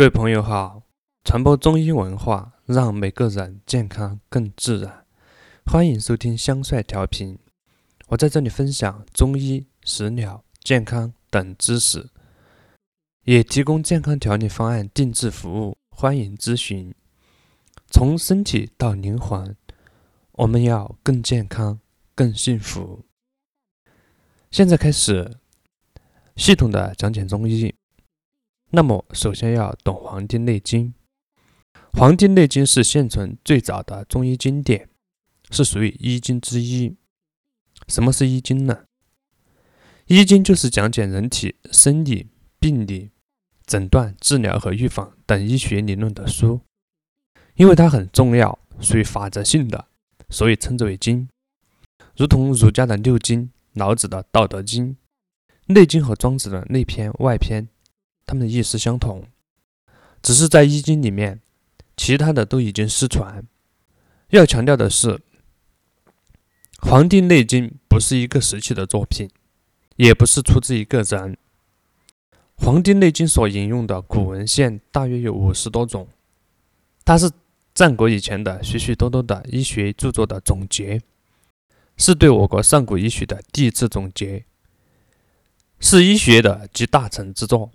各位朋友好，传播中医文化，让每个人健康更自然。欢迎收听香帅调频，我在这里分享中医、食疗、健康等知识，也提供健康调理方案定制服务，欢迎咨询。从身体到灵魂，我们要更健康、更幸福。现在开始系统的讲解中医。那么，首先要懂《黄帝内经》。《黄帝内经》是现存最早的中医经典，是属于医经之一。什么是医经呢？医经就是讲解人体生理、病理、诊断、治疗和预防等医学理论的书。因为它很重要，属于法则性的，所以称之为经。如同儒家的六经、老子的《道德经》，《内经》和庄子的内篇、外篇。他们的意思相同，只是在《易经》里面，其他的都已经失传。要强调的是，《黄帝内经》不是一个时期的作品，也不是出自一个人。《黄帝内经》所引用的古文献大约有五十多种，它是战国以前的许许多多的医学著作的总结，是对我国上古医学的第一次总结，是医学的集大成之作。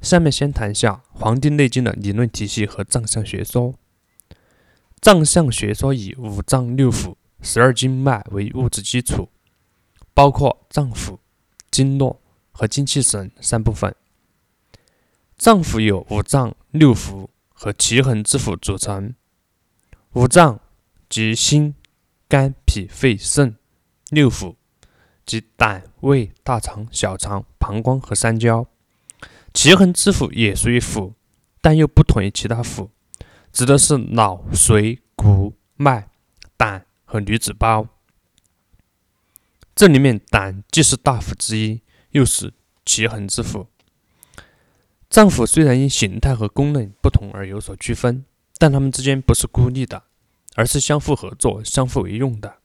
下面先谈一下《黄帝内经》的理论体系和脏象学说。脏象学说以五脏六腑、十二经脉为物质基础，包括脏腑、经络和精气神三部分。脏腑有五脏六腑和奇恒之腑组成。五脏即心、肝、脾、肺、肾；六腑即胆、胃、大肠、小肠、膀胱和三焦。奇恒之腑也属于腑，但又不同于其他腑，指的是脑、髓、骨、脉、胆和女子胞。这里面胆既是大腑之一，又是奇恒之腑。脏腑虽然因形态和功能不同而有所区分，但它们之间不是孤立的，而是相互合作、相互为用的。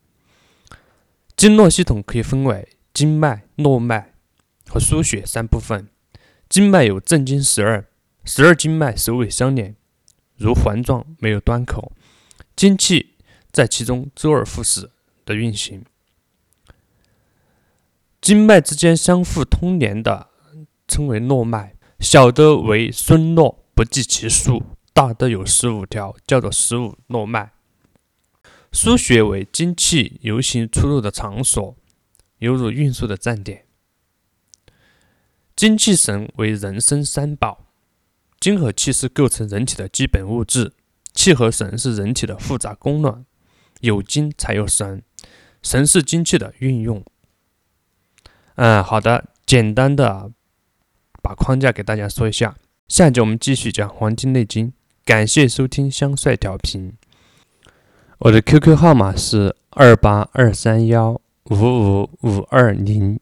经络系统可以分为经脉、络脉和腧穴三部分。经脉有正经十二，十二经脉首尾相连，如环状，没有端口。精气在其中周而复始的运行。经脉之间相互通连的称为络脉，小的为孙络，不计其数；大的有十五条，叫做十五络脉。腧穴为精气游行出入的场所，犹如运输的站点。精气神为人生三宝，精和气是构成人体的基本物质，气和神是人体的复杂功能。有精才有神，神是精气的运用。嗯，好的，简单的把框架给大家说一下。下节我们继续讲《黄帝内经》，感谢收听香帅调频。我的 QQ 号码是二八二三幺五五五二零。